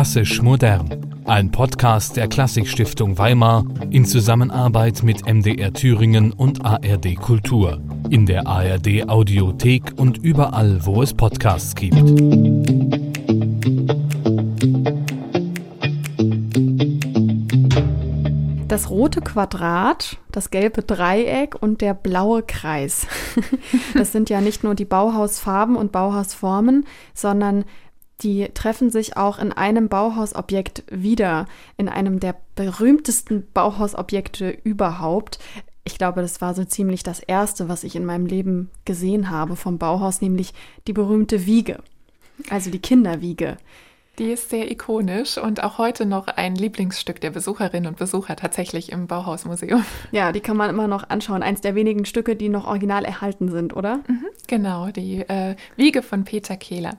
Klassisch modern. Ein Podcast der Klassikstiftung Weimar in Zusammenarbeit mit MDR Thüringen und ARD Kultur. In der ARD Audiothek und überall, wo es Podcasts gibt. Das rote Quadrat, das gelbe Dreieck und der blaue Kreis. Das sind ja nicht nur die Bauhausfarben und Bauhausformen, sondern die treffen sich auch in einem Bauhausobjekt wieder, in einem der berühmtesten Bauhausobjekte überhaupt. Ich glaube, das war so ziemlich das erste, was ich in meinem Leben gesehen habe vom Bauhaus, nämlich die berühmte Wiege, also die Kinderwiege. Die ist sehr ikonisch und auch heute noch ein Lieblingsstück der Besucherinnen und Besucher tatsächlich im Bauhausmuseum. Ja, die kann man immer noch anschauen. Eins der wenigen Stücke, die noch original erhalten sind, oder? Mhm, genau, die äh, Wiege von Peter Kehler.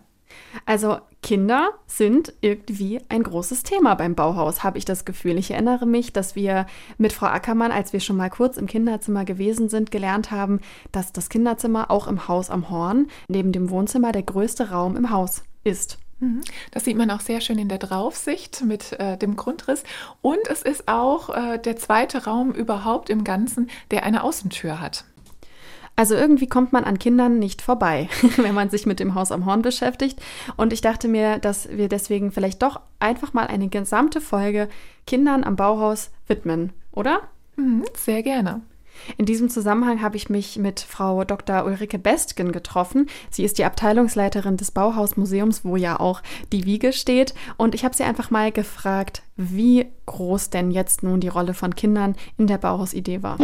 Also Kinder sind irgendwie ein großes Thema beim Bauhaus, habe ich das Gefühl. Ich erinnere mich, dass wir mit Frau Ackermann, als wir schon mal kurz im Kinderzimmer gewesen sind, gelernt haben, dass das Kinderzimmer auch im Haus am Horn neben dem Wohnzimmer der größte Raum im Haus ist. Mhm. Das sieht man auch sehr schön in der Draufsicht mit äh, dem Grundriss. Und es ist auch äh, der zweite Raum überhaupt im Ganzen, der eine Außentür hat. Also irgendwie kommt man an Kindern nicht vorbei, wenn man sich mit dem Haus am Horn beschäftigt. Und ich dachte mir, dass wir deswegen vielleicht doch einfach mal eine gesamte Folge Kindern am Bauhaus widmen, oder? Mhm, sehr gerne. In diesem Zusammenhang habe ich mich mit Frau Dr. Ulrike Bestgen getroffen. Sie ist die Abteilungsleiterin des Bauhausmuseums, wo ja auch die Wiege steht. Und ich habe sie einfach mal gefragt, wie groß denn jetzt nun die Rolle von Kindern in der Bauhausidee war.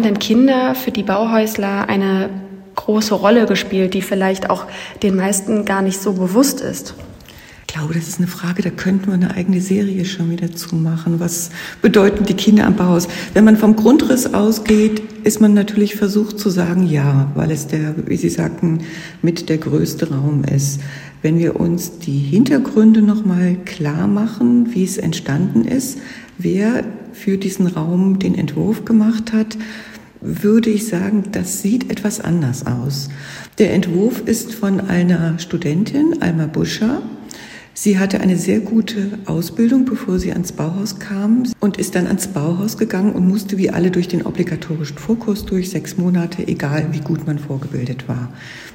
Haben denn Kinder für die Bauhäusler eine große Rolle gespielt, die vielleicht auch den meisten gar nicht so bewusst ist? Ich glaube, das ist eine Frage, da könnten wir eine eigene Serie schon wieder zumachen. Was bedeuten die Kinder am Bauhaus? Wenn man vom Grundriss ausgeht, ist man natürlich versucht zu sagen, ja, weil es der, wie Sie sagten, mit der größte Raum ist. Wenn wir uns die Hintergründe nochmal klar machen, wie es entstanden ist, wer für diesen Raum den Entwurf gemacht hat, würde ich sagen, das sieht etwas anders aus. Der Entwurf ist von einer Studentin, Alma Buscher. Sie hatte eine sehr gute Ausbildung, bevor sie ans Bauhaus kam und ist dann ans Bauhaus gegangen und musste wie alle durch den obligatorischen Vorkurs durch, sechs Monate, egal wie gut man vorgebildet war.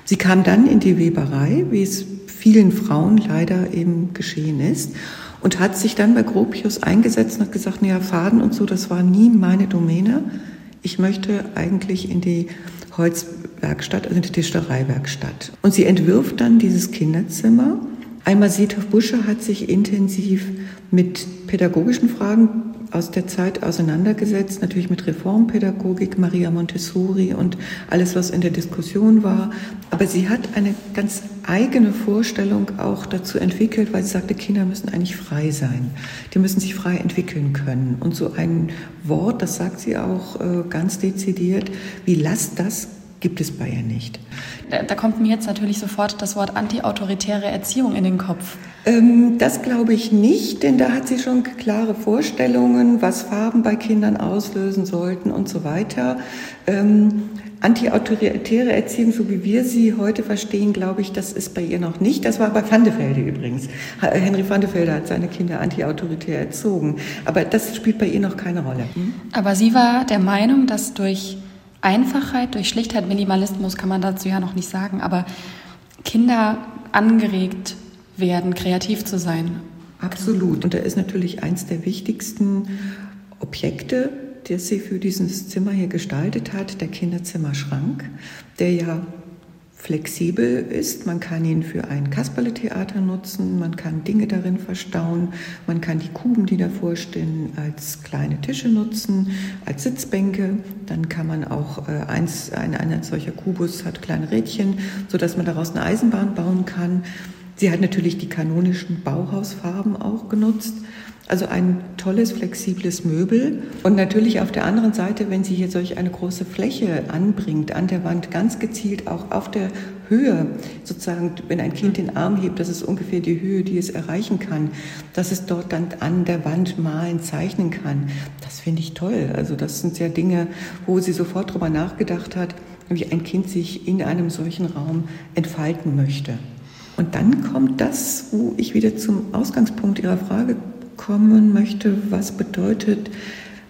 Sie kam dann in die Weberei, wie es vielen Frauen leider eben geschehen ist und hat sich dann bei Gropius eingesetzt und hat gesagt, naja, Faden und so, das war nie meine Domäne. Ich möchte eigentlich in die Holzwerkstatt, also in die Tischlereiwerkstatt. Und sie entwirft dann dieses Kinderzimmer. Einmal Siethoff Busche hat sich intensiv mit pädagogischen Fragen aus der Zeit auseinandergesetzt, natürlich mit Reformpädagogik, Maria Montessori und alles, was in der Diskussion war. Aber sie hat eine ganz eigene Vorstellung auch dazu entwickelt, weil sie sagte, Kinder müssen eigentlich frei sein. Die müssen sich frei entwickeln können. Und so ein Wort, das sagt sie auch äh, ganz dezidiert, wie lass das gibt es bei ihr nicht. Da kommt mir jetzt natürlich sofort das Wort antiautoritäre Erziehung in den Kopf. Ähm, das glaube ich nicht, denn da hat sie schon klare Vorstellungen, was Farben bei Kindern auslösen sollten und so weiter. Ähm, antiautoritäre Erziehung, so wie wir sie heute verstehen, glaube ich, das ist bei ihr noch nicht. Das war bei Van de Velde übrigens. Henry van de Velde hat seine Kinder antiautoritär erzogen. Aber das spielt bei ihr noch keine Rolle. Hm? Aber sie war der Meinung, dass durch Einfachheit, durch Schlichtheit, Minimalismus kann man dazu ja noch nicht sagen, aber Kinder angeregt werden, kreativ zu sein. Absolut. Und da ist natürlich eins der wichtigsten Objekte, das sie für dieses Zimmer hier gestaltet hat, der Kinderzimmerschrank, der ja flexibel ist. Man kann ihn für ein Kasperletheater nutzen, man kann Dinge darin verstauen, man kann die Kuben, die davor stehen, als kleine Tische nutzen, als Sitzbänke. Dann kann man auch äh, eins, ein, ein solcher Kubus hat kleine Rädchen, sodass man daraus eine Eisenbahn bauen kann. Sie hat natürlich die kanonischen Bauhausfarben auch genutzt. Also ein tolles, flexibles Möbel. Und natürlich auf der anderen Seite, wenn sie hier solch eine große Fläche anbringt, an der Wand ganz gezielt auch auf der Höhe, sozusagen, wenn ein Kind den Arm hebt, das ist ungefähr die Höhe, die es erreichen kann, dass es dort dann an der Wand malen, zeichnen kann. Das finde ich toll. Also das sind ja Dinge, wo sie sofort drüber nachgedacht hat, wie ein Kind sich in einem solchen Raum entfalten möchte. Und dann kommt das, wo ich wieder zum Ausgangspunkt Ihrer Frage kommen möchte, was bedeutet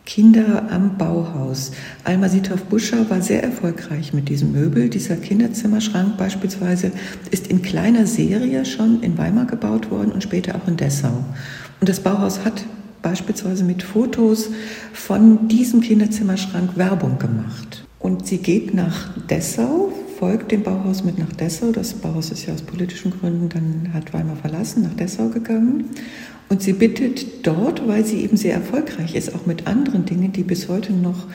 Kinder am Bauhaus. Alma Sitov-Buscher war sehr erfolgreich mit diesem Möbel. Dieser Kinderzimmerschrank beispielsweise ist in kleiner Serie schon in Weimar gebaut worden und später auch in Dessau. Und das Bauhaus hat beispielsweise mit Fotos von diesem Kinderzimmerschrank Werbung gemacht. Und sie geht nach Dessau, folgt dem Bauhaus mit nach Dessau. Das Bauhaus ist ja aus politischen Gründen dann hat Weimar verlassen, nach Dessau gegangen. Und sie bittet dort, weil sie eben sehr erfolgreich ist, auch mit anderen Dingen, die bis heute noch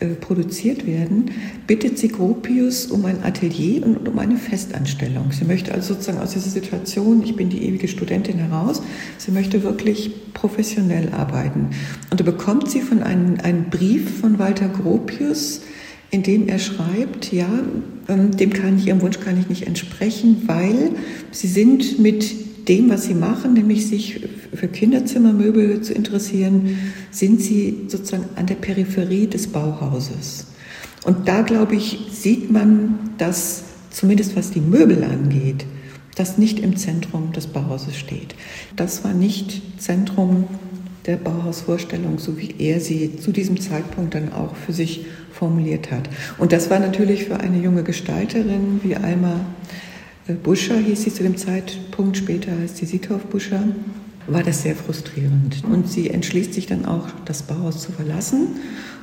äh, produziert werden, bittet sie Gropius um ein Atelier und um eine Festanstellung. Sie möchte also sozusagen aus dieser Situation, ich bin die ewige Studentin heraus, sie möchte wirklich professionell arbeiten. Und da bekommt sie von einem, einen Brief von Walter Gropius, in dem er schreibt, ja, ähm, dem kann ich, ihrem Wunsch kann ich nicht entsprechen, weil sie sind mit dem, was sie machen, nämlich sich für Kinderzimmermöbel zu interessieren, sind sie sozusagen an der Peripherie des Bauhauses. Und da, glaube ich, sieht man, dass zumindest was die Möbel angeht, das nicht im Zentrum des Bauhauses steht. Das war nicht Zentrum der Bauhausvorstellung, so wie er sie zu diesem Zeitpunkt dann auch für sich formuliert hat. Und das war natürlich für eine junge Gestalterin wie Alma äh, Buscher, hieß sie zu dem Zeitpunkt, später heißt sie Sithoff Buscher, war das sehr frustrierend. Und sie entschließt sich dann auch, das Bauhaus zu verlassen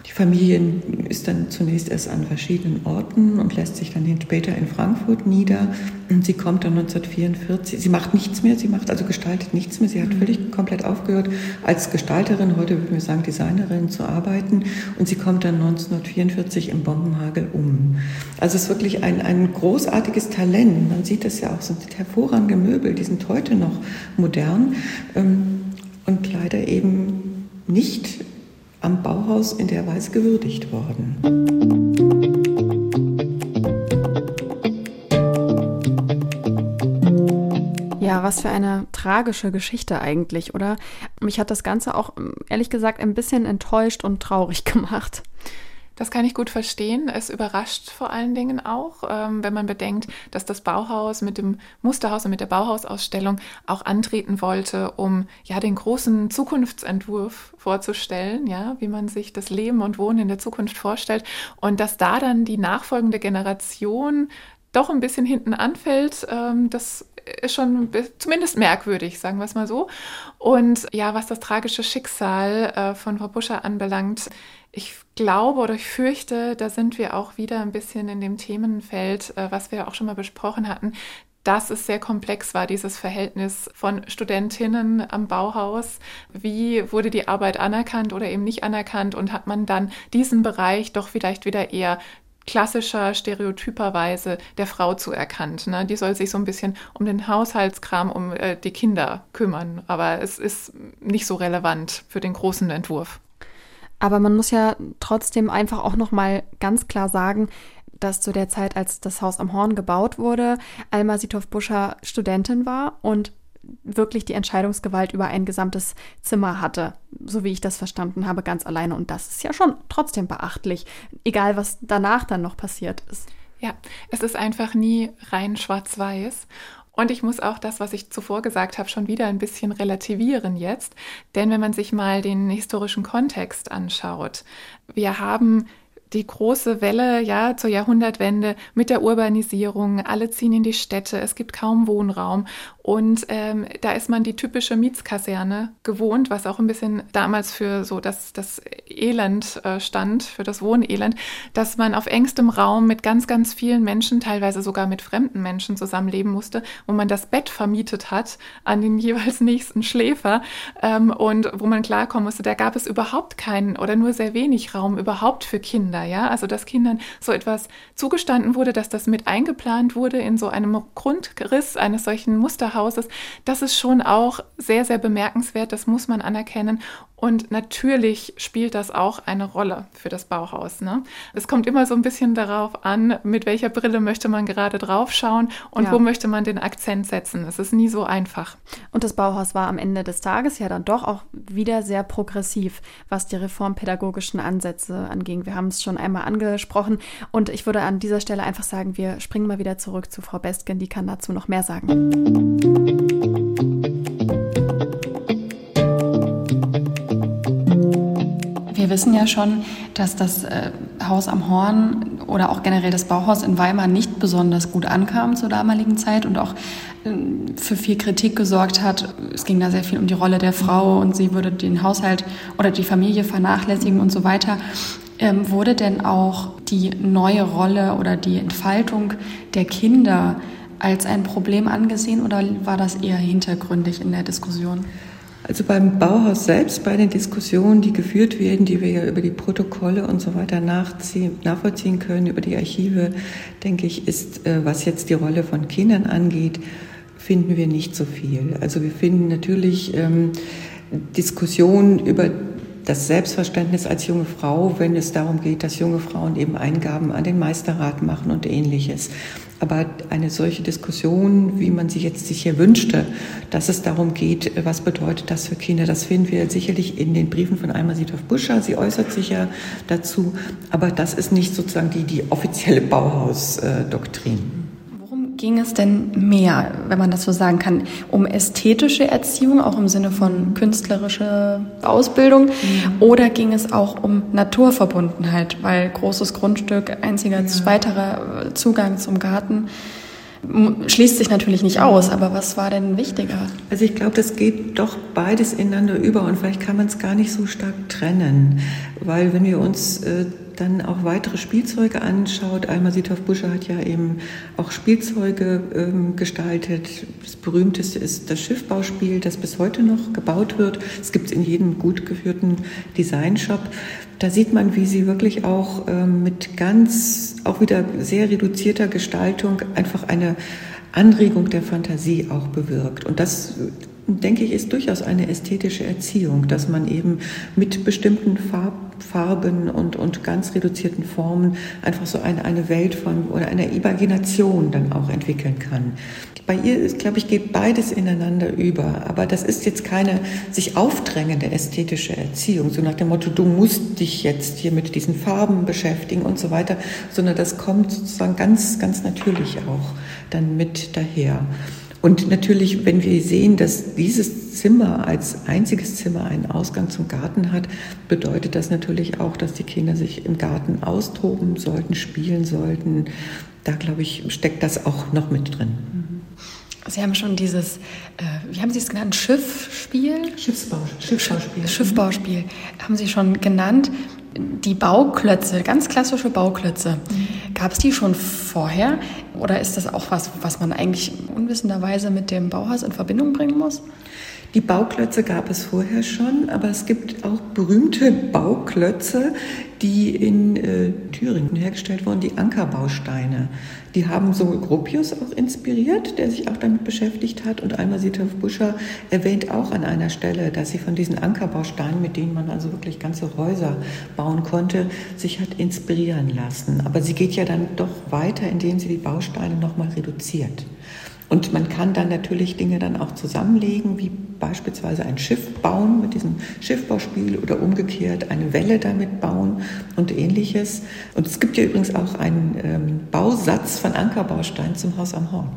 die Familie ist dann zunächst erst an verschiedenen Orten und lässt sich dann später in Frankfurt nieder. Und sie kommt dann 1944, sie macht nichts mehr, sie macht also gestaltet nichts mehr. Sie hat mhm. völlig komplett aufgehört, als Gestalterin, heute würden wir sagen Designerin, zu arbeiten. Und sie kommt dann 1944 im Bombenhagel um. Also es ist wirklich ein, ein großartiges Talent. Man sieht das ja auch, sind hervorragende Möbel, die sind heute noch modern ähm, und leider eben nicht am Bauhaus in der Weise gewürdigt worden. Ja, was für eine tragische Geschichte eigentlich, oder? Mich hat das Ganze auch ehrlich gesagt ein bisschen enttäuscht und traurig gemacht. Das kann ich gut verstehen. Es überrascht vor allen Dingen auch, ähm, wenn man bedenkt, dass das Bauhaus mit dem Musterhaus und mit der Bauhausausstellung auch antreten wollte, um ja den großen Zukunftsentwurf vorzustellen, ja, wie man sich das Leben und Wohnen in der Zukunft vorstellt und dass da dann die nachfolgende Generation doch ein bisschen hinten anfällt, ähm, das ist schon zumindest merkwürdig, sagen wir es mal so. Und ja, was das tragische Schicksal äh, von Frau Buscher anbelangt, ich glaube oder ich fürchte, da sind wir auch wieder ein bisschen in dem Themenfeld, äh, was wir auch schon mal besprochen hatten, dass es sehr komplex war, dieses Verhältnis von Studentinnen am Bauhaus. Wie wurde die Arbeit anerkannt oder eben nicht anerkannt und hat man dann diesen Bereich doch vielleicht wieder eher klassischer, stereotyperweise der Frau zuerkannt. Ne? Die soll sich so ein bisschen um den Haushaltskram, um äh, die Kinder kümmern, aber es ist nicht so relevant für den großen Entwurf. Aber man muss ja trotzdem einfach auch noch mal ganz klar sagen, dass zu der Zeit, als das Haus am Horn gebaut wurde, Alma Sitov-Buscher Studentin war und wirklich die Entscheidungsgewalt über ein gesamtes Zimmer hatte, so wie ich das verstanden habe, ganz alleine. Und das ist ja schon trotzdem beachtlich, egal was danach dann noch passiert ist. Ja, es ist einfach nie rein schwarz-weiß. Und ich muss auch das, was ich zuvor gesagt habe, schon wieder ein bisschen relativieren jetzt. Denn wenn man sich mal den historischen Kontext anschaut, wir haben die große Welle ja zur Jahrhundertwende mit der Urbanisierung. Alle ziehen in die Städte, es gibt kaum Wohnraum und ähm, da ist man die typische Mietskaserne gewohnt, was auch ein bisschen damals für so das, das Elend äh, stand, für das Wohnelend, dass man auf engstem Raum mit ganz, ganz vielen Menschen, teilweise sogar mit fremden Menschen zusammenleben musste, wo man das Bett vermietet hat an den jeweils nächsten Schläfer ähm, und wo man klarkommen musste, da gab es überhaupt keinen oder nur sehr wenig Raum überhaupt für Kinder, ja, also dass Kindern so etwas zugestanden wurde, dass das mit eingeplant wurde in so einem Grundriss eines solchen Musterhauses, das ist schon auch sehr, sehr bemerkenswert, das muss man anerkennen Und natürlich spielt das auch eine Rolle für das Bauhaus. Ne? Es kommt immer so ein bisschen darauf an, mit welcher Brille möchte man gerade draufschauen und ja. wo möchte man den Akzent setzen. Es ist nie so einfach. Und das Bauhaus war am Ende des Tages ja dann doch auch wieder sehr progressiv, was die reformpädagogischen Ansätze anging. Wir haben es schon einmal angesprochen und ich würde an dieser Stelle einfach sagen, wir springen mal wieder zurück zu Frau Bestgen, die kann dazu noch mehr sagen. Wissen ja schon, dass das äh, Haus am Horn oder auch generell das Bauhaus in Weimar nicht besonders gut ankam zur damaligen Zeit und auch äh, für viel Kritik gesorgt hat. Es ging da sehr viel um die Rolle der Frau und sie würde den Haushalt oder die Familie vernachlässigen und so weiter. Ähm, wurde denn auch die neue Rolle oder die Entfaltung der Kinder als ein Problem angesehen oder war das eher hintergründig in der Diskussion? Also beim Bauhaus selbst, bei den Diskussionen, die geführt werden, die wir ja über die Protokolle und so weiter nachvollziehen können, über die Archive, denke ich, ist, äh, was jetzt die Rolle von Kindern angeht, finden wir nicht so viel. Also wir finden natürlich ähm, Diskussionen über das Selbstverständnis als junge Frau, wenn es darum geht, dass junge Frauen eben Eingaben an den Meisterrat machen und ähnliches. Aber eine solche Diskussion, wie man sie jetzt sich hier wünschte, dass es darum geht, was bedeutet das für Kinder, das finden wir sicherlich in den Briefen von Alma Sitov-Buscher. Sie äußert sich ja dazu. Aber das ist nicht sozusagen die, die offizielle Bauhaus-Doktrin ging es denn mehr, wenn man das so sagen kann, um ästhetische Erziehung, auch im Sinne von künstlerische Ausbildung, mhm. oder ging es auch um Naturverbundenheit, weil großes Grundstück, einziger ja. weiterer Zugang zum Garten schließt sich natürlich nicht aus, aber was war denn wichtiger? Also ich glaube, das geht doch beides ineinander über und vielleicht kann man es gar nicht so stark trennen, weil wenn wir uns äh, dann auch weitere Spielzeuge anschaut. Alma Sitov-Buscher hat ja eben auch Spielzeuge ähm, gestaltet. Das berühmteste ist das Schiffbauspiel, das bis heute noch gebaut wird. Es gibt es in jedem gut geführten Designshop. Da sieht man, wie sie wirklich auch ähm, mit ganz, auch wieder sehr reduzierter Gestaltung einfach eine Anregung der Fantasie auch bewirkt. Und das denke ich, ist durchaus eine ästhetische Erziehung, dass man eben mit bestimmten Farb, Farben und, und ganz reduzierten Formen einfach so eine, eine Welt von oder eine Imagination dann auch entwickeln kann. Bei ihr, ist, glaube ich, geht beides ineinander über. Aber das ist jetzt keine sich aufdrängende ästhetische Erziehung, so nach dem Motto, du musst dich jetzt hier mit diesen Farben beschäftigen und so weiter, sondern das kommt sozusagen ganz, ganz natürlich auch dann mit daher. Und natürlich, wenn wir sehen, dass dieses Zimmer als einziges Zimmer einen Ausgang zum Garten hat, bedeutet das natürlich auch, dass die Kinder sich im Garten austoben sollten, spielen sollten. Da, glaube ich, steckt das auch noch mit drin. Mhm. Sie haben schon dieses, äh, wie haben Sie es genannt, Schiffspiel? Schiffsbau, Schiffbauspiel. Schiffbauspiel haben Sie schon genannt die Bauklötze, ganz klassische Bauklötze, mhm. Gab es die schon vorher oder ist das auch was, was man eigentlich unwissenderweise mit dem Bauhaus in Verbindung bringen muss? Die Bauklötze gab es vorher schon, aber es gibt auch berühmte Bauklötze, die in äh, Thüringen hergestellt wurden, die Ankerbausteine. Die haben so Gropius auch inspiriert, der sich auch damit beschäftigt hat. Und Alma Sitov Buscher erwähnt auch an einer Stelle, dass sie von diesen Ankerbausteinen, mit denen man also wirklich ganze Häuser bauen konnte, sich hat inspirieren lassen. Aber sie geht ja dann doch weiter, indem sie die Bausteine nochmal reduziert. Und man kann dann natürlich Dinge dann auch zusammenlegen, wie beispielsweise ein Schiff bauen mit diesem Schiffbauspiel oder umgekehrt eine Welle damit bauen und ähnliches. Und es gibt ja übrigens auch einen ähm, Bausatz von Ankerbausteinen zum Haus am Horn.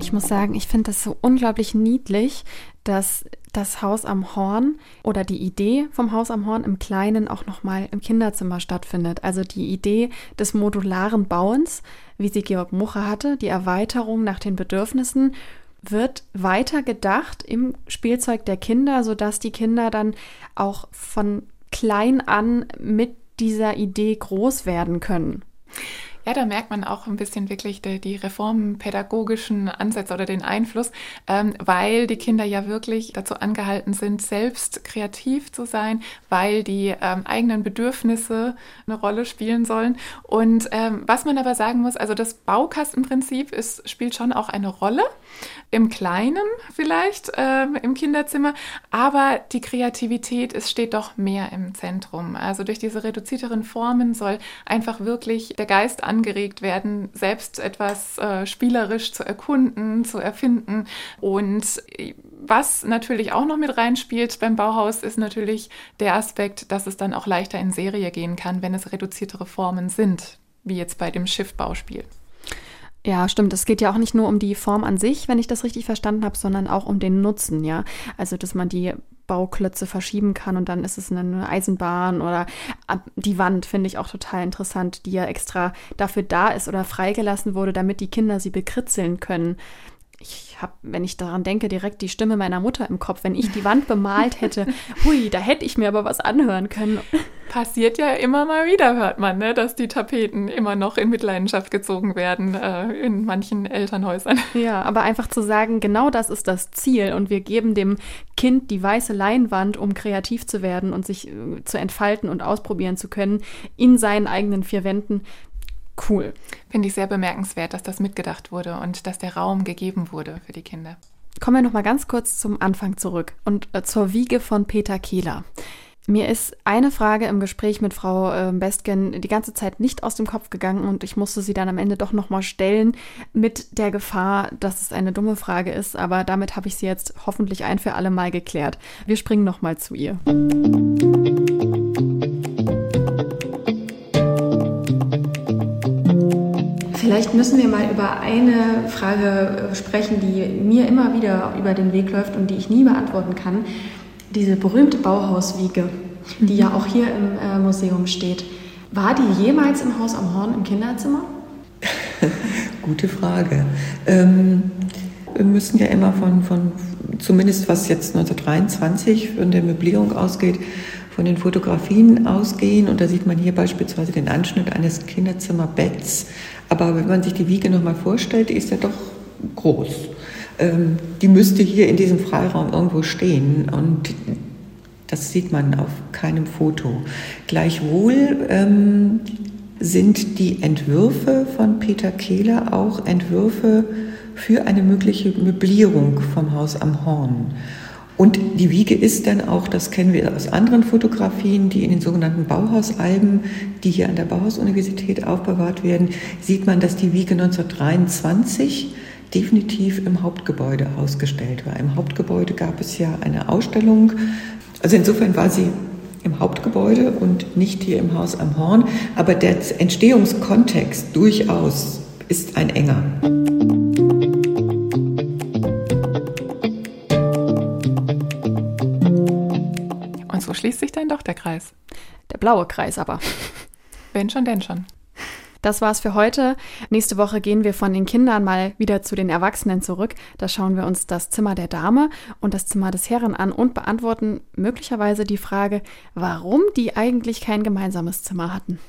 Ich muss sagen, ich finde das so unglaublich niedlich, dass das Haus am Horn oder die Idee vom Haus am Horn im Kleinen auch nochmal im Kinderzimmer stattfindet. Also die Idee des modularen Bauens, wie sie Georg Muche hatte, die Erweiterung nach den Bedürfnissen, wird weiter gedacht im Spielzeug der Kinder, sodass die Kinder dann auch von klein an mit dieser Idee groß werden können. Ja, da merkt man auch ein bisschen wirklich die, die reformpädagogischen Ansätze oder den Einfluss, ähm, weil die Kinder ja wirklich dazu angehalten sind, selbst kreativ zu sein, weil die ähm, eigenen Bedürfnisse eine Rolle spielen sollen. Und ähm, was man aber sagen muss, also das Baukastenprinzip ist, spielt schon auch eine Rolle im Kleinen vielleicht ähm, im Kinderzimmer, aber die Kreativität, es steht doch mehr im Zentrum. Also durch diese reduzierteren Formen soll einfach wirklich der Geist angeregt werden, selbst etwas äh, spielerisch zu erkunden, zu erfinden. Und was natürlich auch noch mit reinspielt beim Bauhaus, ist natürlich der Aspekt, dass es dann auch leichter in Serie gehen kann, wenn es reduziertere Formen sind, wie jetzt bei dem Schiffbauspiel. Ja, stimmt. Es geht ja auch nicht nur um die Form an sich, wenn ich das richtig verstanden habe, sondern auch um den Nutzen, ja. Also, dass man die Bauklötze verschieben kann und dann ist es eine Eisenbahn oder die Wand finde ich auch total interessant, die ja extra dafür da ist oder freigelassen wurde, damit die Kinder sie bekritzeln können ich habe, wenn ich daran denke, direkt die Stimme meiner Mutter im Kopf. Wenn ich die Wand bemalt hätte, hui, da hätte ich mir aber was anhören können. Passiert ja immer mal wieder, hört man, ne, dass die Tapeten immer noch in Mitleidenschaft gezogen werden äh, in manchen Elternhäusern. Ja, aber einfach zu sagen, genau das ist das Ziel und wir geben dem Kind die weiße Leinwand, um kreativ zu werden und sich äh, zu entfalten und ausprobieren zu können in seinen eigenen vier Wänden cool. Finde ich sehr bemerkenswert, dass das mitgedacht wurde und dass der Raum gegeben wurde für die Kinder. Kommen wir noch mal ganz kurz zum Anfang zurück und äh, zur Wiege von Peter Kehler. Mir ist eine Frage im Gespräch mit Frau äh, Bestgen die ganze Zeit nicht aus dem Kopf gegangen und ich musste sie dann am Ende doch noch mal stellen mit der Gefahr, dass es eine dumme Frage ist, aber damit habe ich sie jetzt hoffentlich ein für alle Mal geklärt. Wir springen noch mal zu ihr. Vielleicht müssen wir mal über eine Frage äh, sprechen, die mir immer wieder über den Weg läuft und die ich nie beantworten kann. Diese berühmte Bauhauswiege, die mhm. ja auch hier im äh, Museum steht. War die jemals im Haus am Horn im Kinderzimmer? Gute Frage. Ähm, wir müssen ja immer von, von, zumindest was jetzt 1923 von der Möblierung ausgeht, von den Fotografien ausgehen. Und da sieht man hier beispielsweise den Anschnitt eines Kinderzimmerbetts aber wenn man sich die Wiege nochmal vorstellt, ist ja doch groß. Ähm, die müsste hier in diesem Freiraum irgendwo stehen und das sieht man auf keinem Foto. Gleichwohl ähm, sind die Entwürfe von Peter Kehler auch Entwürfe für eine mögliche Möblierung vom Haus am Horn. Und die Wiege ist dann auch, das kennen wir aus anderen Fotografien, die in den sogenannten Bauhausalben, die hier an der Bauhaus-Universität aufbewahrt werden, sieht man, dass die Wiege 1923 definitiv im Hauptgebäude ausgestellt war. Im Hauptgebäude gab es ja eine Ausstellung. Also insofern war sie im Hauptgebäude und nicht hier im Haus am Horn. Aber der Entstehungskontext durchaus ist ein enger. Schließt sich dann doch der Kreis. Der blaue Kreis aber. Wenn schon, denn schon. Das war's für heute. Nächste Woche gehen wir von den Kindern mal wieder zu den Erwachsenen zurück. Da schauen wir uns das Zimmer der Dame und das Zimmer des Herren an und beantworten möglicherweise die Frage, warum die eigentlich kein gemeinsames Zimmer hatten.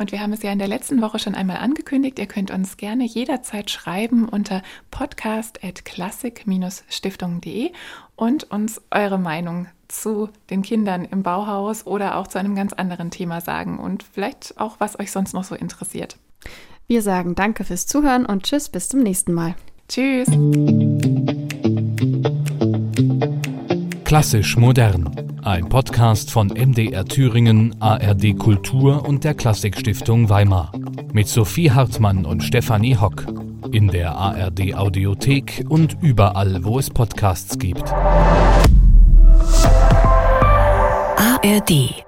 Und wir haben es ja in der letzten Woche schon einmal angekündigt. Ihr könnt uns gerne jederzeit schreiben unter podcast.klassik-stiftung.de und uns eure Meinung zu den Kindern im Bauhaus oder auch zu einem ganz anderen Thema sagen und vielleicht auch, was euch sonst noch so interessiert. Wir sagen danke fürs Zuhören und tschüss, bis zum nächsten Mal. Tschüss. Klassisch modern ein Podcast von MDR Thüringen, ARD Kultur und der Klassikstiftung Weimar. Mit Sophie Hartmann und Stefanie Hock. In der ARD Audiothek und überall, wo es Podcasts gibt. ARD